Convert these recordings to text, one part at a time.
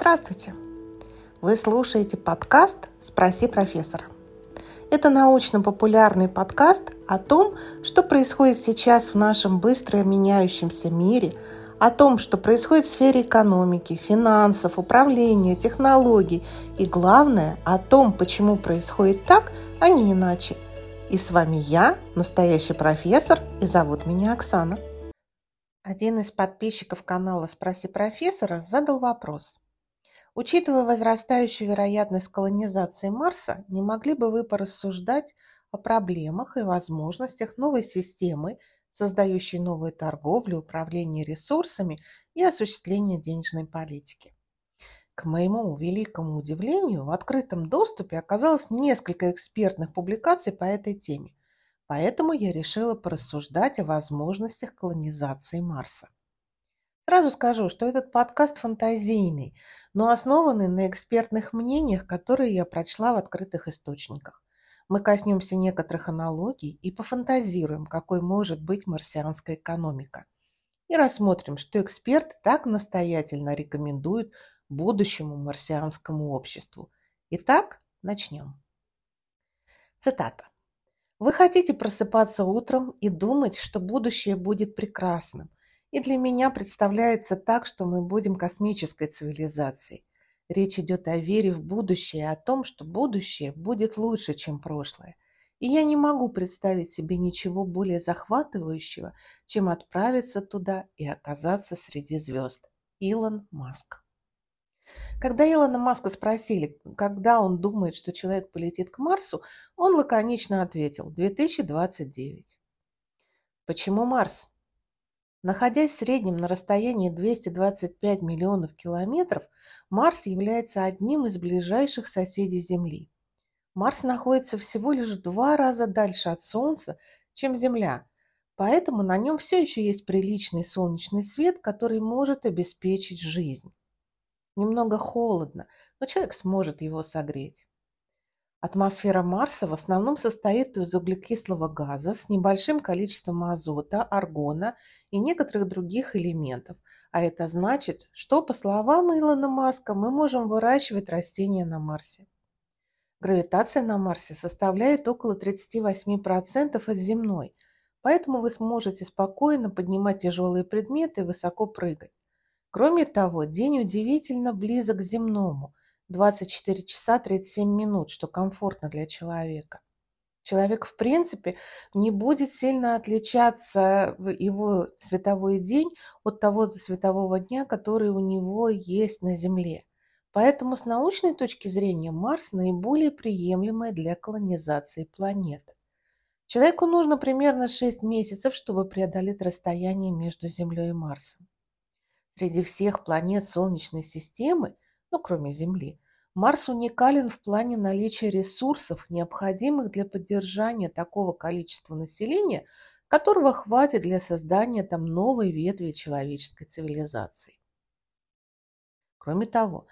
Здравствуйте! Вы слушаете подкаст «Спроси профессора». Это научно-популярный подкаст о том, что происходит сейчас в нашем быстро меняющемся мире, о том, что происходит в сфере экономики, финансов, управления, технологий и, главное, о том, почему происходит так, а не иначе. И с вами я, настоящий профессор, и зовут меня Оксана. Один из подписчиков канала «Спроси профессора» задал вопрос – Учитывая возрастающую вероятность колонизации Марса, не могли бы вы порассуждать о проблемах и возможностях новой системы, создающей новую торговлю, управление ресурсами и осуществление денежной политики? К моему великому удивлению, в открытом доступе оказалось несколько экспертных публикаций по этой теме, поэтому я решила порассуждать о возможностях колонизации Марса. Сразу скажу, что этот подкаст фантазийный, но основанный на экспертных мнениях, которые я прочла в открытых источниках. Мы коснемся некоторых аналогий и пофантазируем, какой может быть марсианская экономика. И рассмотрим, что эксперты так настоятельно рекомендуют будущему марсианскому обществу. Итак, начнем. Цитата. Вы хотите просыпаться утром и думать, что будущее будет прекрасным, и для меня представляется так, что мы будем космической цивилизацией. Речь идет о вере в будущее, о том, что будущее будет лучше, чем прошлое. И я не могу представить себе ничего более захватывающего, чем отправиться туда и оказаться среди звезд. Илон Маск. Когда Илона Маска спросили, когда он думает, что человек полетит к Марсу, он лаконично ответил – 2029. Почему Марс? Находясь в среднем на расстоянии 225 миллионов километров, Марс является одним из ближайших соседей Земли. Марс находится всего лишь в два раза дальше от Солнца, чем Земля, поэтому на нем все еще есть приличный солнечный свет, который может обеспечить жизнь. Немного холодно, но человек сможет его согреть. Атмосфера Марса в основном состоит из углекислого газа с небольшим количеством азота, аргона и некоторых других элементов. А это значит, что, по словам Илона Маска, мы можем выращивать растения на Марсе. Гравитация на Марсе составляет около 38% от земной, поэтому вы сможете спокойно поднимать тяжелые предметы и высоко прыгать. Кроме того, день удивительно близок к земному – 24 часа 37 минут, что комфортно для человека. Человек, в принципе, не будет сильно отличаться его световой день от того светового дня, который у него есть на Земле. Поэтому с научной точки зрения Марс наиболее приемлемая для колонизации планеты. Человеку нужно примерно 6 месяцев, чтобы преодолеть расстояние между Землей и Марсом. Среди всех планет Солнечной системы – ну, кроме Земли. Марс уникален в плане наличия ресурсов, необходимых для поддержания такого количества населения, которого хватит для создания там новой ветви человеческой цивилизации. Кроме того,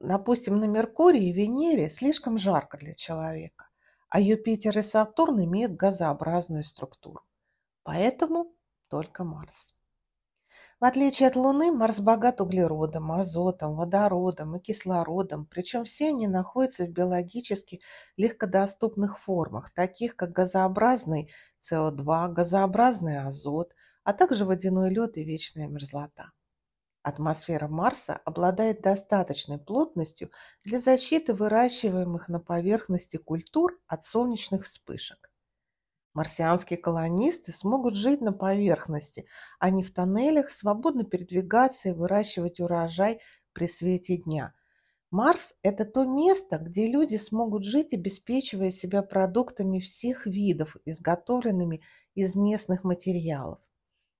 допустим, на Меркурии и Венере слишком жарко для человека, а Юпитер и Сатурн имеют газообразную структуру. Поэтому только Марс. В отличие от Луны, Марс богат углеродом, азотом, водородом и кислородом, причем все они находятся в биологически легкодоступных формах, таких как газообразный СО2, газообразный азот, а также водяной лед и вечная мерзлота. Атмосфера Марса обладает достаточной плотностью для защиты выращиваемых на поверхности культур от солнечных вспышек. Марсианские колонисты смогут жить на поверхности, а не в тоннелях, свободно передвигаться и выращивать урожай при свете дня. Марс – это то место, где люди смогут жить, обеспечивая себя продуктами всех видов, изготовленными из местных материалов.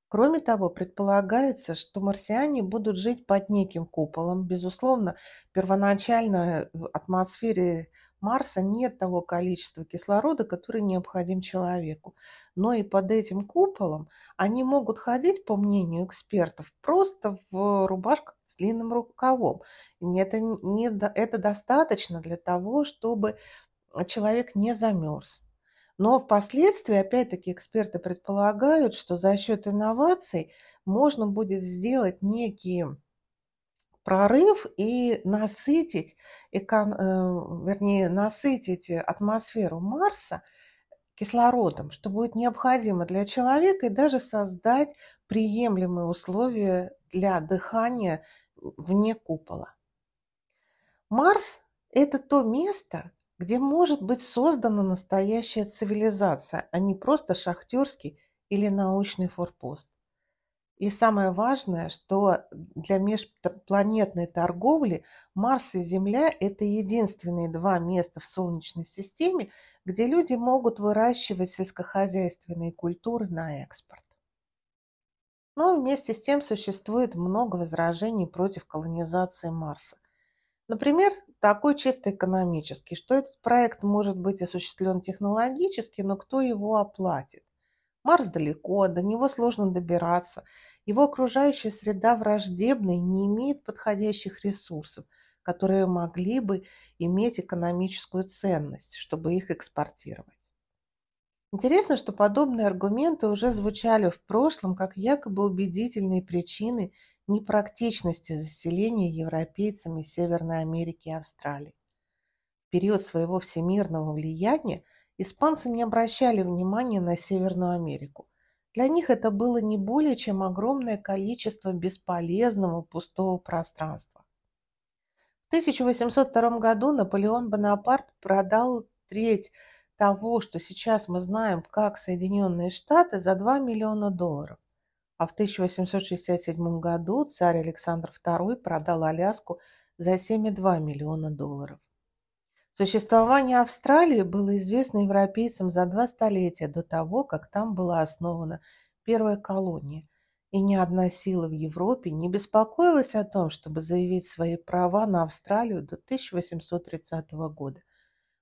Кроме того, предполагается, что марсиане будут жить под неким куполом. Безусловно, первоначально в атмосфере Марса нет того количества кислорода, который необходим человеку. Но и под этим куполом они могут ходить, по мнению экспертов, просто в рубашках с длинным рукавом. Это, не, это достаточно для того, чтобы человек не замерз. Но впоследствии, опять-таки, эксперты предполагают, что за счет инноваций можно будет сделать некие прорыв и насытить, эко, э, вернее, насытить атмосферу Марса кислородом, что будет необходимо для человека, и даже создать приемлемые условия для дыхания вне купола. Марс – это то место, где может быть создана настоящая цивилизация, а не просто шахтерский или научный форпост. И самое важное, что для межпланетной торговли Марс и Земля – это единственные два места в Солнечной системе, где люди могут выращивать сельскохозяйственные культуры на экспорт. Но вместе с тем существует много возражений против колонизации Марса. Например, такой чисто экономический, что этот проект может быть осуществлен технологически, но кто его оплатит? Марс далеко, до него сложно добираться. Его окружающая среда враждебна и не имеет подходящих ресурсов, которые могли бы иметь экономическую ценность, чтобы их экспортировать. Интересно, что подобные аргументы уже звучали в прошлом как якобы убедительные причины непрактичности заселения европейцами Северной Америки и Австралии. В период своего всемирного влияния испанцы не обращали внимания на Северную Америку. Для них это было не более чем огромное количество бесполезного пустого пространства. В 1802 году Наполеон Бонапарт продал треть того, что сейчас мы знаем как Соединенные Штаты, за 2 миллиона долларов. А в 1867 году царь Александр II продал Аляску за 7,2 миллиона долларов. Существование Австралии было известно европейцам за два столетия до того, как там была основана первая колония, и ни одна сила в Европе не беспокоилась о том, чтобы заявить свои права на Австралию до 1830 года.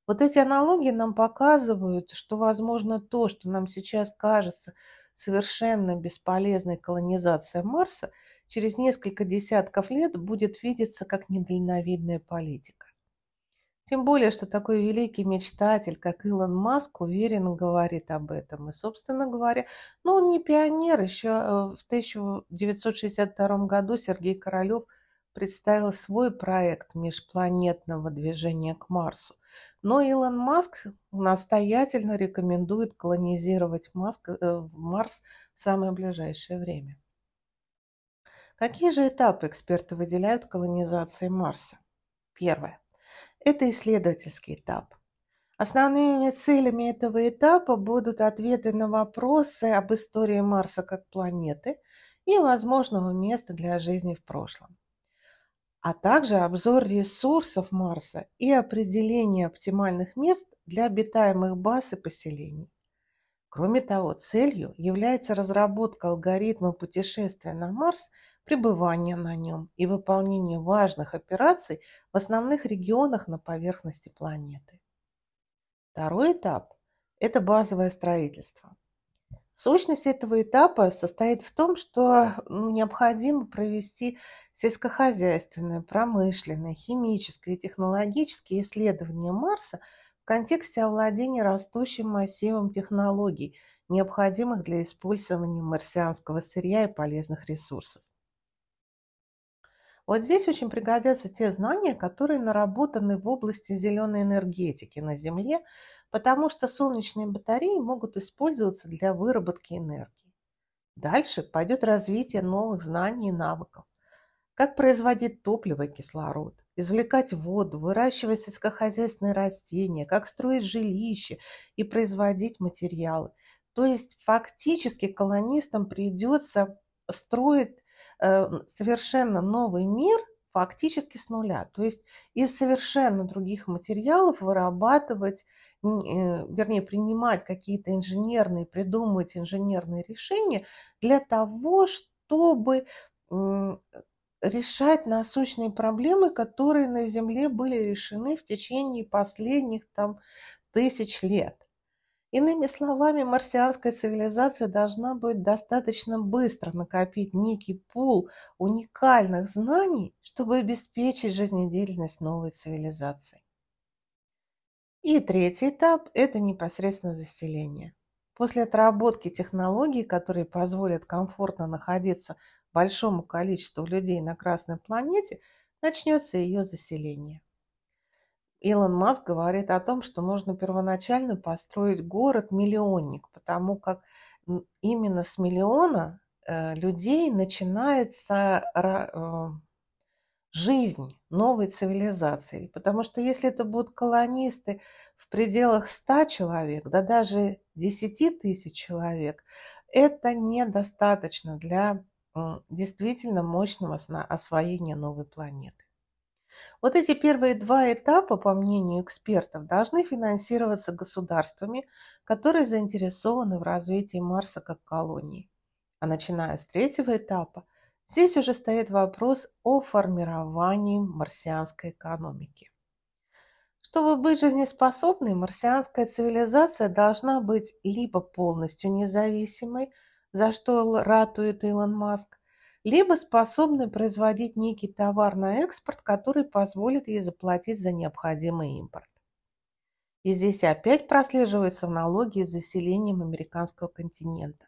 Вот эти аналогии нам показывают, что, возможно, то, что нам сейчас кажется совершенно бесполезной колонизация Марса, через несколько десятков лет будет видеться как недальновидная политика. Тем более, что такой великий мечтатель, как Илон Маск, уверенно говорит об этом. И, собственно говоря, ну, он не пионер. Еще э, в 1962 году Сергей Королев представил свой проект межпланетного движения к Марсу. Но Илон Маск настоятельно рекомендует колонизировать Маск, э, Марс в самое ближайшее время. Какие же этапы эксперты выделяют колонизации Марса? Первое. Это исследовательский этап. Основными целями этого этапа будут ответы на вопросы об истории Марса как планеты и возможного места для жизни в прошлом, а также обзор ресурсов Марса и определение оптимальных мест для обитаемых баз и поселений. Кроме того, целью является разработка алгоритма путешествия на Марс – пребывание на нем и выполнение важных операций в основных регионах на поверхности планеты. Второй этап – это базовое строительство. Сущность этого этапа состоит в том, что ну, необходимо провести сельскохозяйственное, промышленное, химическое и технологические исследования Марса в контексте овладения растущим массивом технологий, необходимых для использования марсианского сырья и полезных ресурсов. Вот здесь очень пригодятся те знания, которые наработаны в области зеленой энергетики на Земле, потому что солнечные батареи могут использоваться для выработки энергии. Дальше пойдет развитие новых знаний и навыков. Как производить топливо и кислород, извлекать воду, выращивать сельскохозяйственные растения, как строить жилища и производить материалы. То есть фактически колонистам придется строить Э, совершенно новый мир фактически с нуля. То есть из совершенно других материалов вырабатывать, э, вернее, принимать какие-то инженерные, придумывать инженерные решения для того, чтобы решать насущные проблемы, которые на Земле были решены в течение последних там тысяч лет. Иными словами, марсианская цивилизация должна будет достаточно быстро накопить некий пул уникальных знаний, чтобы обеспечить жизнедеятельность новой цивилизации. И третий этап – это непосредственно заселение. После отработки технологий, которые позволят комфортно находиться большому количеству людей на Красной планете, начнется ее заселение. Илон Маск говорит о том, что нужно первоначально построить город-миллионник, потому как именно с миллиона э, людей начинается э, жизнь новой цивилизации. Потому что если это будут колонисты в пределах 100 человек, да даже 10 тысяч человек, это недостаточно для действительно мощного освоения новой планеты. Вот эти первые два этапа, по мнению экспертов, должны финансироваться государствами, которые заинтересованы в развитии Марса как колонии. А начиная с третьего этапа, здесь уже стоит вопрос о формировании марсианской экономики. Чтобы быть жизнеспособной, марсианская цивилизация должна быть либо полностью независимой, за что ратует Илон Маск, либо способны производить некий товар на экспорт, который позволит ей заплатить за необходимый импорт. И здесь опять прослеживается аналогия с заселением американского континента.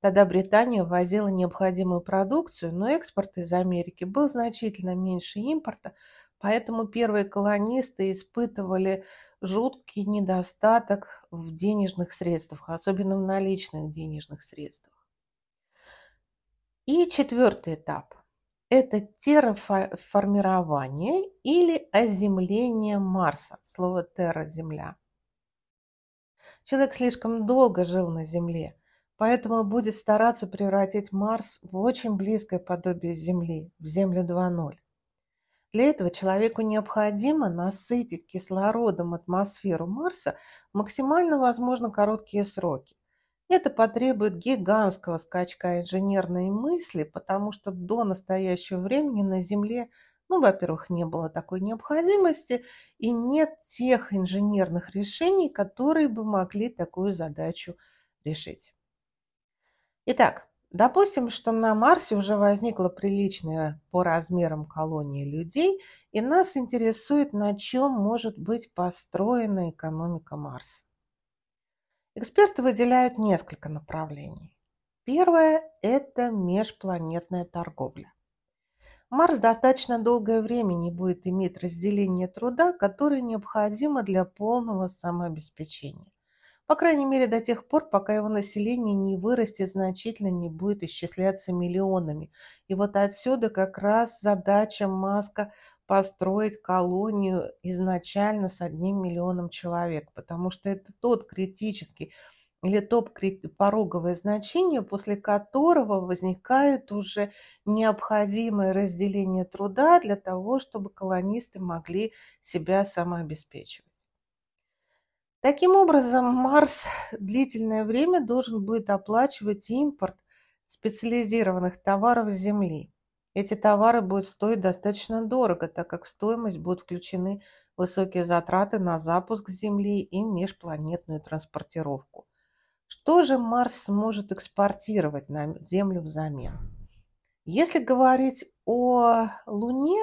Тогда Британия ввозила необходимую продукцию, но экспорт из Америки был значительно меньше импорта, поэтому первые колонисты испытывали жуткий недостаток в денежных средствах, особенно в наличных денежных средствах. И четвертый этап – это терраформирование или оземление Марса, слово терра – земля. Человек слишком долго жил на Земле, поэтому будет стараться превратить Марс в очень близкое подобие Земли, в Землю 2.0. Для этого человеку необходимо насытить кислородом атмосферу Марса в максимально возможно короткие сроки. Это потребует гигантского скачка инженерной мысли, потому что до настоящего времени на Земле, ну, во-первых, не было такой необходимости, и нет тех инженерных решений, которые бы могли такую задачу решить. Итак, допустим, что на Марсе уже возникла приличная по размерам колония людей, и нас интересует, на чем может быть построена экономика Марса. Эксперты выделяют несколько направлений. Первое – это межпланетная торговля. Марс достаточно долгое время не будет иметь разделение труда, которое необходимо для полного самообеспечения. По крайней мере, до тех пор, пока его население не вырастет значительно, не будет исчисляться миллионами. И вот отсюда как раз задача Маска построить колонию изначально с одним миллионом человек, потому что это тот критический или топ пороговое значение, после которого возникает уже необходимое разделение труда для того, чтобы колонисты могли себя самообеспечивать. Таким образом, Марс длительное время должен будет оплачивать импорт специализированных товаров с Земли. Эти товары будут стоить достаточно дорого, так как в стоимость будут включены высокие затраты на запуск Земли и межпланетную транспортировку. Что же Марс сможет экспортировать на Землю взамен? Если говорить о Луне,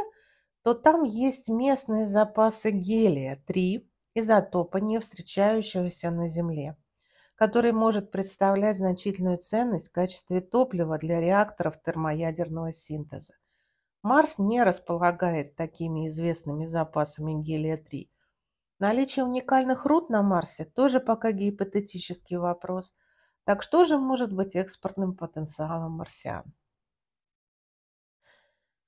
то там есть местные запасы гелия-3, изотопа, не встречающегося на Земле который может представлять значительную ценность в качестве топлива для реакторов термоядерного синтеза. Марс не располагает такими известными запасами гелия-3. Наличие уникальных руд на Марсе тоже пока гипотетический вопрос. Так что же может быть экспортным потенциалом марсиан?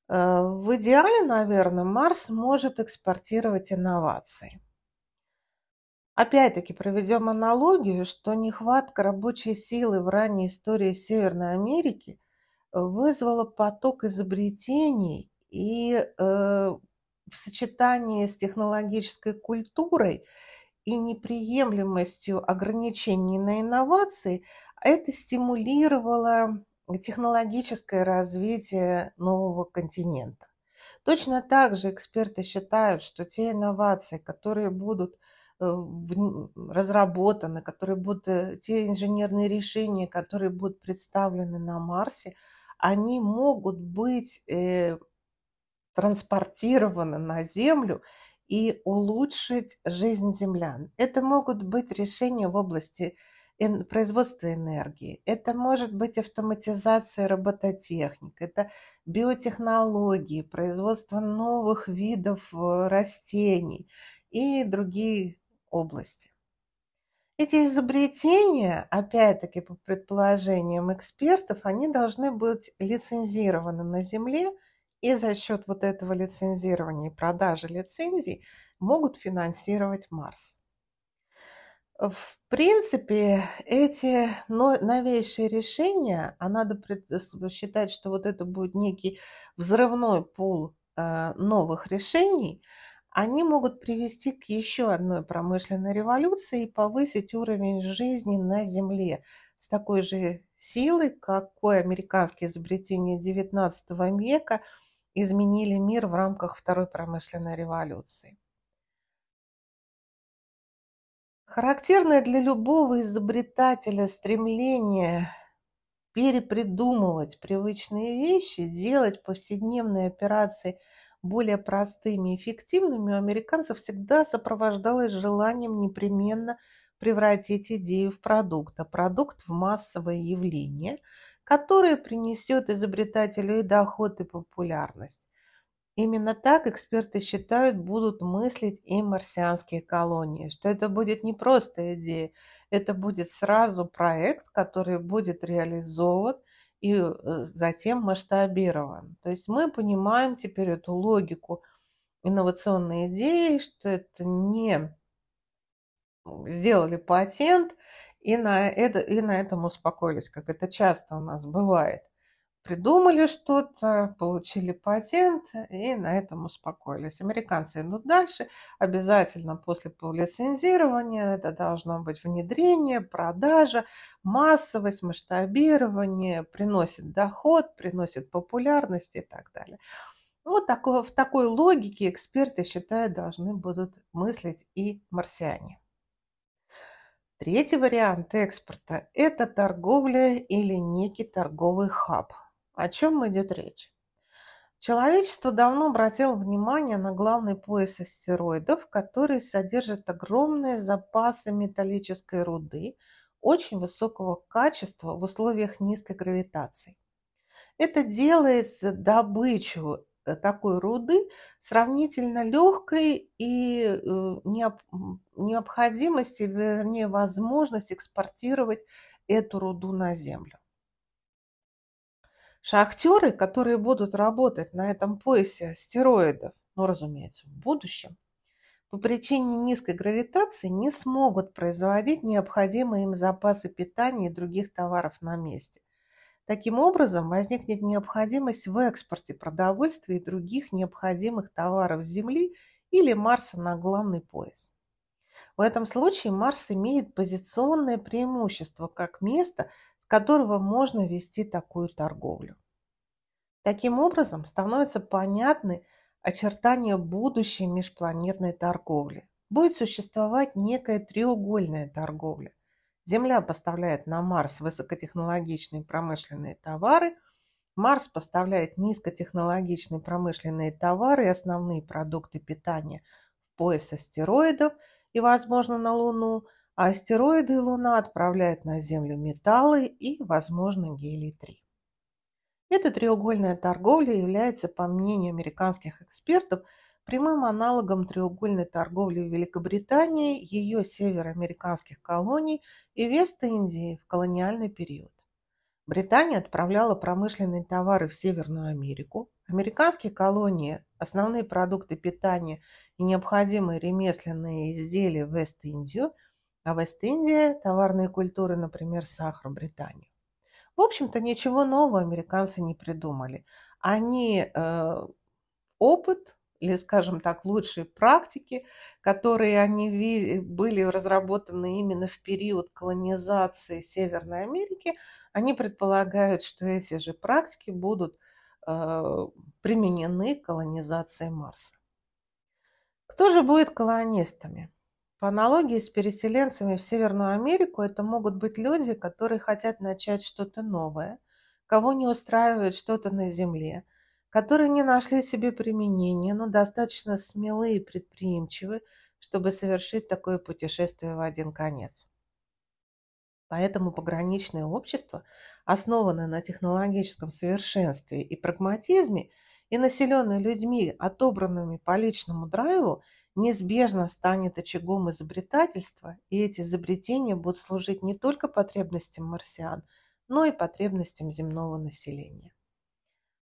Э, в идеале, наверное, Марс может экспортировать инновации. Опять-таки проведем аналогию, что нехватка рабочей силы в ранней истории Северной Америки вызвала поток изобретений и э, в сочетании с технологической культурой и неприемлемостью ограничений на инновации, это стимулировало технологическое развитие нового континента. Точно так же эксперты считают, что те инновации, которые будут Э, разработаны, которые будут, э, те инженерные решения, которые будут представлены на Марсе, они могут быть э, транспортированы на Землю и улучшить жизнь землян. Это могут быть решения в области производства энергии, это может быть автоматизация робототехник, это биотехнологии, производство новых видов э, растений и другие области. Эти изобретения, опять-таки по предположениям экспертов, они должны быть лицензированы на Земле, и за счет вот этого лицензирования и продажи лицензий могут финансировать Марс. В принципе, эти новейшие решения, а надо считать, что вот это будет некий взрывной пул э, новых решений, они могут привести к еще одной промышленной революции и повысить уровень жизни на Земле с такой же силой, какой американские изобретения XIX века изменили мир в рамках Второй промышленной революции. Характерное для любого изобретателя стремление перепридумывать привычные вещи, делать повседневные операции более простыми и эффективными, у американцев всегда сопровождалось желанием непременно превратить идею в продукт, а продукт в массовое явление, которое принесет изобретателю и доход, и популярность. Именно так эксперты считают, будут мыслить и марсианские колонии, что это будет не просто идея, это будет сразу проект, который будет реализован и э, затем масштабирован. То есть мы понимаем теперь эту логику инновационной идеи, что это не сделали патент и на, это, и на этом успокоились, как это часто у нас бывает придумали что-то, получили патент и на этом успокоились. Американцы идут дальше. Обязательно после лицензирования это должно быть внедрение, продажа, массовость, масштабирование, приносит доход, приносит популярность и так далее. Вот такое, в такой логике эксперты считают, должны будут мыслить и марсиане. Третий вариант экспорта – это торговля или некий торговый хаб. О чем идет речь? Человечество давно обратило внимание на главный пояс астероидов, который содержит огромные запасы металлической руды очень высокого качества в условиях низкой гравитации. Это делает добычу э, такой руды сравнительно легкой и э, необходимость, вернее, возможность экспортировать эту руду на Землю. Шахтеры, которые будут работать на этом поясе астероидов, ну, разумеется, в будущем, по причине низкой гравитации не смогут производить необходимые им запасы питания и других товаров на месте. Таким образом, возникнет необходимость в экспорте продовольствия и других необходимых товаров с Земли или Марса на главный пояс. В этом случае Марс имеет позиционное преимущество как место, которого можно вести такую торговлю. Таким образом, становятся понятны очертания будущей межпланетной торговли. Будет существовать некая треугольная торговля. Земля поставляет на Марс высокотехнологичные промышленные товары, Марс поставляет низкотехнологичные промышленные товары и основные продукты питания в пояс астероидов и, возможно, на Луну, а астероиды Луна отправляют на Землю металлы и, возможно, гелий-3. Эта треугольная торговля является, по мнению американских экспертов, прямым аналогом треугольной торговли в Великобритании, ее североамериканских колоний и Вест-Индии в колониальный период. Британия отправляла промышленные товары в Северную Америку, американские колонии – основные продукты питания и необходимые ремесленные изделия в Вест-Индию, а Вест-Индия – товарные культуры, например, сахар, Британию. В общем-то, ничего нового американцы не придумали. Они э, опыт или, скажем так, лучшие практики, которые они были разработаны именно в период колонизации Северной Америки, они предполагают, что эти же практики будут э, применены к колонизации Марса. Кто же будет колонистами? По аналогии с переселенцами в Северную Америку, это могут быть люди, которые хотят начать что-то новое, кого не устраивает что-то на Земле, которые не нашли себе применения, но достаточно смелые и предприимчивы, чтобы совершить такое путешествие в один конец. Поэтому пограничное общество, основанное на технологическом совершенстве и прагматизме, и населенное людьми, отобранными по личному драйву, неизбежно станет очагом изобретательства, и эти изобретения будут служить не только потребностям марсиан, но и потребностям земного населения.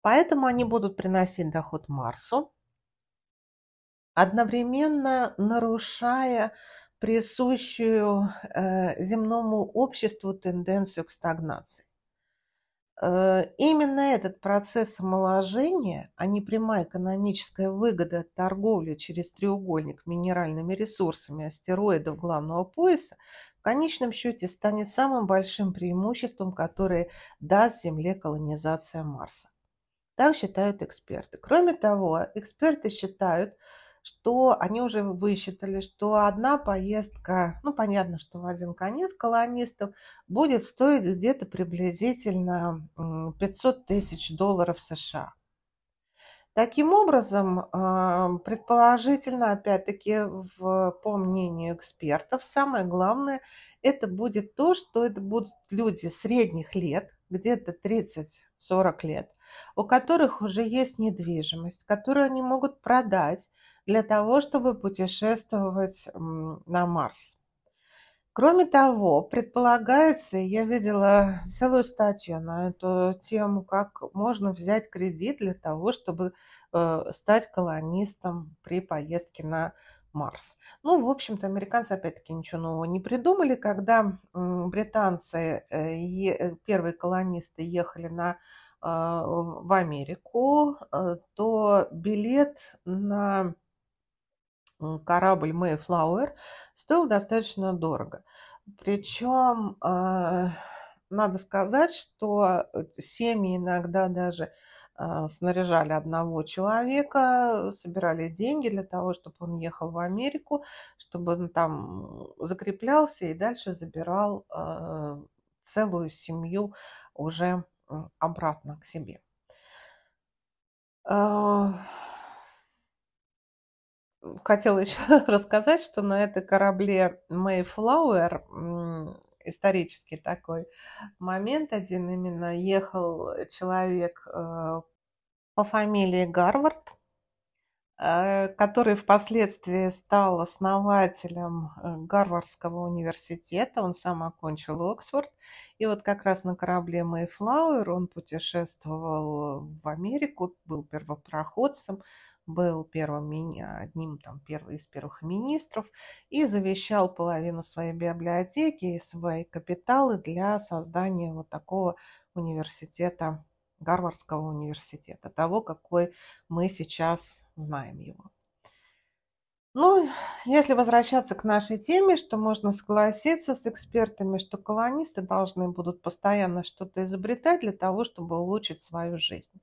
Поэтому они будут приносить доход Марсу, одновременно нарушая присущую э, земному обществу тенденцию к стагнации. Э, именно этот процесс омоложения, а не прямая экономическая выгода от торговли через треугольник минеральными ресурсами астероидов главного пояса, в конечном счете станет самым большим преимуществом, которое даст Земле колонизация Марса. Так считают эксперты. Кроме того, эксперты считают, что они уже высчитали, что одна поездка, ну понятно, что в один конец колонистов, будет стоить где-то приблизительно 500 тысяч долларов США. Таким образом, а, предположительно, опять-таки, в, по мнению экспертов, самое главное, это будет то, что это будут люди средних лет, где-то 30-40 лет, у которых уже есть недвижимость, которую они могут продать, для того, чтобы путешествовать на Марс. Кроме того, предполагается, я видела целую статью на эту тему, как можно взять кредит для того, чтобы э, стать колонистом при поездке на Марс. Ну, в общем-то, американцы опять-таки ничего нового не придумали. Когда британцы, э, э, первые колонисты ехали на в Америку, то билет на корабль Mayflower стоил достаточно дорого. Причем а, надо сказать, что э, семьи иногда даже а, снаряжали одного человека, собирали деньги для того, чтобы он ехал в Америку, чтобы он там закреплялся и дальше забирал а, целую семью уже обратно к себе. Хотела еще рассказать, что на этой корабле Mayflower исторический такой момент один. Именно ехал человек э, по фамилии Гарвард, э, который впоследствии стал основателем э, Гарвардского университета, он сам окончил Оксфорд, и вот как раз на корабле Mayflower он путешествовал в Америку, был первопроходцем, был первым, одним там, первым из первых министров и завещал половину своей библиотеки и свои капиталы для создания вот такого университета, Гарвардского университета, того, какой мы сейчас знаем его. Ну, если возвращаться к нашей теме, что можно согласиться с экспертами, что колонисты должны будут постоянно что-то изобретать для того, чтобы улучшить свою жизнь.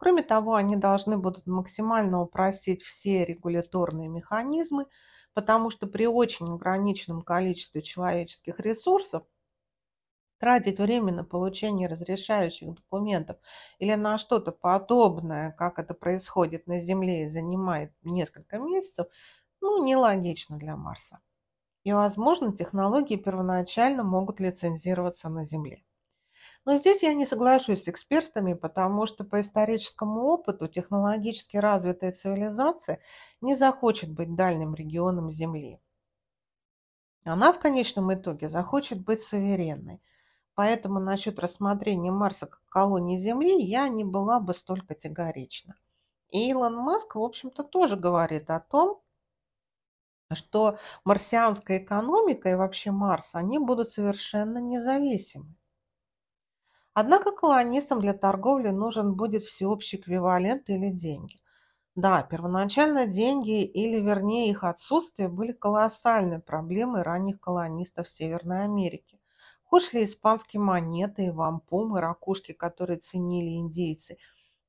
Кроме того, они должны будут максимально упростить все регуляторные механизмы, потому что при очень ограниченном количестве человеческих ресурсов тратить время на получение разрешающих документов или на что-то подобное, как это происходит на Земле и занимает несколько месяцев, ну, нелогично для Марса. И, возможно, технологии первоначально могут лицензироваться на Земле. Но здесь я не соглашусь с экспертами, потому что по историческому опыту технологически развитая цивилизация не захочет быть дальним регионом Земли. Она в конечном итоге захочет быть суверенной. Поэтому насчет рассмотрения Марса как колонии Земли я не была бы столь категорична. И Илон Маск, в общем-то, тоже говорит о том, что марсианская экономика и вообще Марс, они будут совершенно независимы. Однако колонистам для торговли нужен будет всеобщий эквивалент или деньги. Да, первоначально деньги, или вернее их отсутствие, были колоссальной проблемой ранних колонистов Северной Америки. Хоть шли испанские монеты, и вампумы, ракушки, которые ценили индейцы.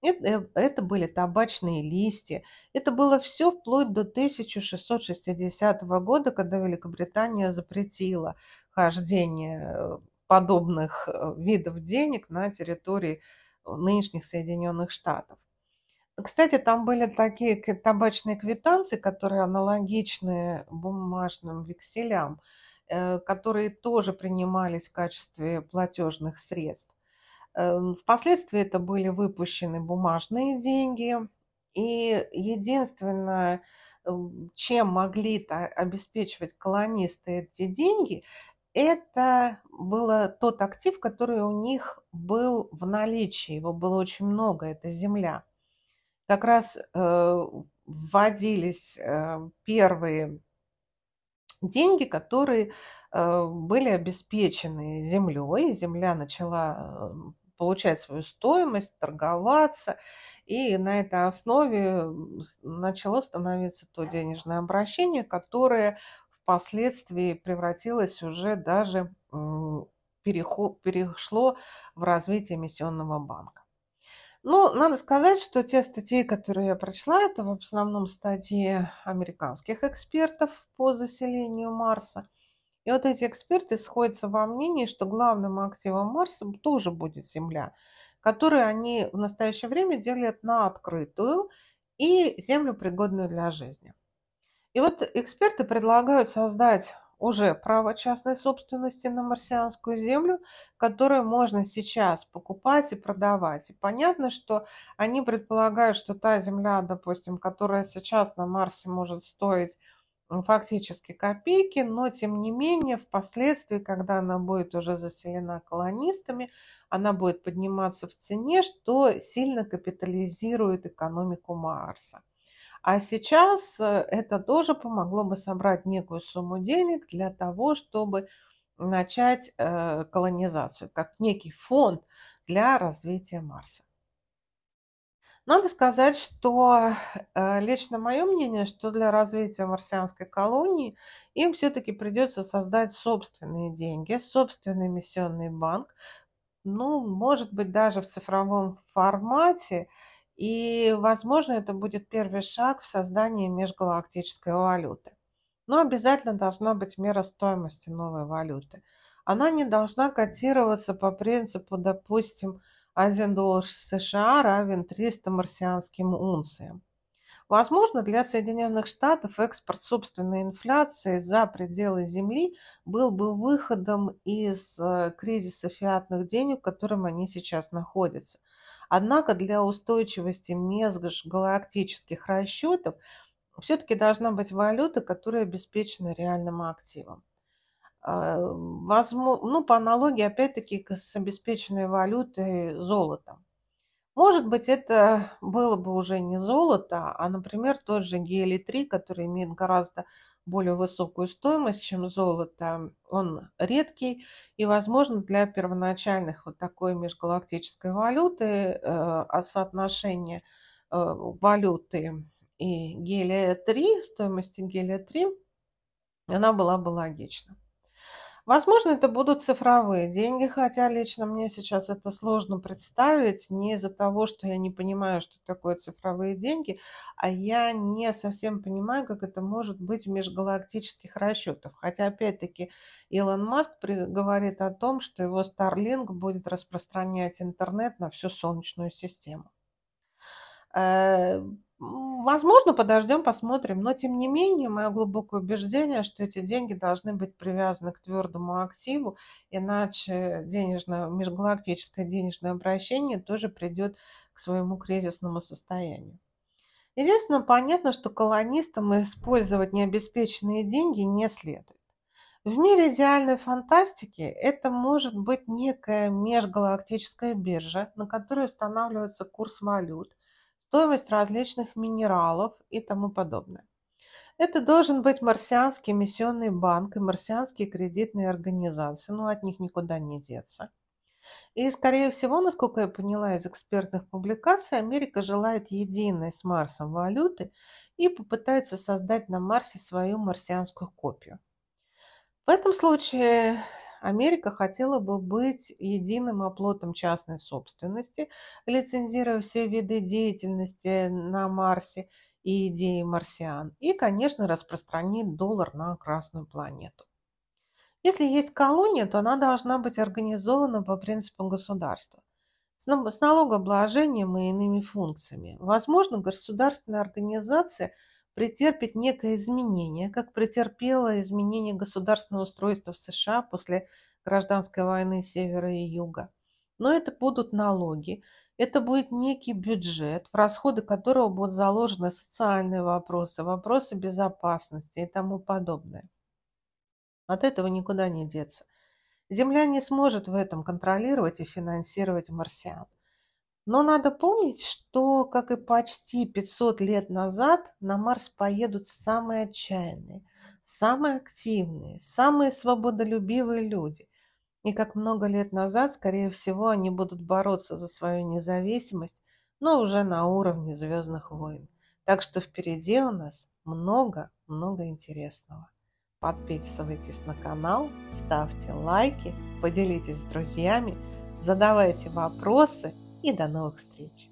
Это, это были табачные листья. Это было все вплоть до 1660 года, когда Великобритания запретила хождение э, подобных э, видов денег на территории э, нынешних Соединенных Штатов. Кстати, там были такие табачные квитанции, которые аналогичны бумажным векселям. э, которые тоже принимались в качестве платежных средств. Впоследствии это были выпущены бумажные деньги, и единственное, чем могли обеспечивать колонисты эти деньги, это был тот актив, который у них был в наличии, его было очень много, это земля. Как раз э, вводились э, первые деньги, которые э, были обеспечены землей, земля начала э, получать свою стоимость, торговаться. И на этой основе начало становиться то денежное обращение, которое впоследствии превратилось уже даже, перешло в развитие миссионного банка. Ну, надо сказать, что те статьи, которые я прочла, это в основном статьи американских экспертов по заселению Марса – и вот эти эксперты сходятся во мнении, что главным активом Марса тоже будет Земля, которую они в настоящее время делят на открытую и Землю, пригодную для жизни. И вот эксперты предлагают создать уже право частной собственности на марсианскую землю, которую можно сейчас покупать и продавать. И понятно, что они предполагают, что та земля, допустим, которая сейчас на Марсе может стоить фактически копейки, но тем не менее впоследствии, когда она будет уже заселена колонистами, она будет подниматься в цене, что сильно капитализирует экономику Марса. А сейчас э, это тоже помогло бы собрать некую сумму денег для того, чтобы начать э, колонизацию, как некий фонд для развития Марса. Надо сказать, что э, лично мое мнение, что для развития марсианской колонии им все-таки придется создать собственные деньги, собственный миссионный банк, ну, может быть, даже в цифровом формате, и, возможно, это будет первый шаг в создании межгалактической валюты. Но обязательно должна быть мера стоимости новой валюты. Она не должна котироваться по принципу, допустим, 1 доллар США равен 300 марсианским унциям. Возможно, для Соединенных Штатов экспорт собственной инфляции за пределы Земли был бы выходом из э, кризиса фиатных денег, в котором они сейчас находятся. Однако для устойчивости межгалактических расчетов все-таки должна быть валюта, которая обеспечена реальным активом. А, возможно, ну, по аналогии, опять-таки, с обеспеченной валютой золотом. Может быть, это было бы уже не золото, а, например, тот же гелий-3, который имеет гораздо более высокую стоимость, чем золото. Он редкий, и, возможно, для первоначальных вот такой межгалактической валюты э, соотношение э, валюты и гелия-3, стоимости гелия-3, она была бы логична. Возможно, это будут цифровые деньги, хотя лично мне сейчас это сложно представить не из-за того, что я не понимаю, что такое цифровые деньги, а я не совсем понимаю, как это может быть в межгалактических расчетах. Хотя, опять-таки, Илон Маск говорит о том, что его Starlink будет распространять интернет на всю Солнечную систему. Возможно, подождем, посмотрим, но тем не менее, мое глубокое убеждение, что эти деньги должны быть привязаны к твердому активу, иначе денежное, межгалактическое денежное обращение тоже придет к своему кризисному состоянию. Единственное, понятно, что колонистам использовать необеспеченные деньги не следует. В мире идеальной фантастики это может быть некая межгалактическая биржа, на которой устанавливается курс валют, стоимость различных минералов и тому подобное. Это должен быть марсианский миссионный банк и марсианские кредитные организации, но от них никуда не деться. И, скорее всего, насколько я поняла из экспертных публикаций, Америка желает единой с Марсом валюты и попытается создать на Марсе свою марсианскую копию. В этом случае Америка хотела бы быть единым оплотом частной собственности, лицензируя все виды деятельности на Марсе и идеи марсиан, и, конечно, распространить доллар на Красную планету. Если есть колония, то она должна быть организована по принципам государства с налогообложением и иными функциями. Возможно, государственная организация претерпит некое изменение, как претерпело изменение государственного устройства в США после гражданской войны севера и юга. Но это будут налоги, это будет некий бюджет, в расходы которого будут заложены социальные вопросы, вопросы безопасности и тому подобное. От этого никуда не деться. Земля не сможет в этом контролировать и финансировать марсиан. Но надо помнить, что, как и почти 500 лет назад, на Марс поедут самые отчаянные, самые активные, самые свободолюбивые люди. И как много лет назад, скорее всего, они будут бороться за свою независимость, но уже на уровне «Звездных войн». Так что впереди у нас много-много интересного. Подписывайтесь на канал, ставьте лайки, поделитесь с друзьями, задавайте вопросы и до новых встреч!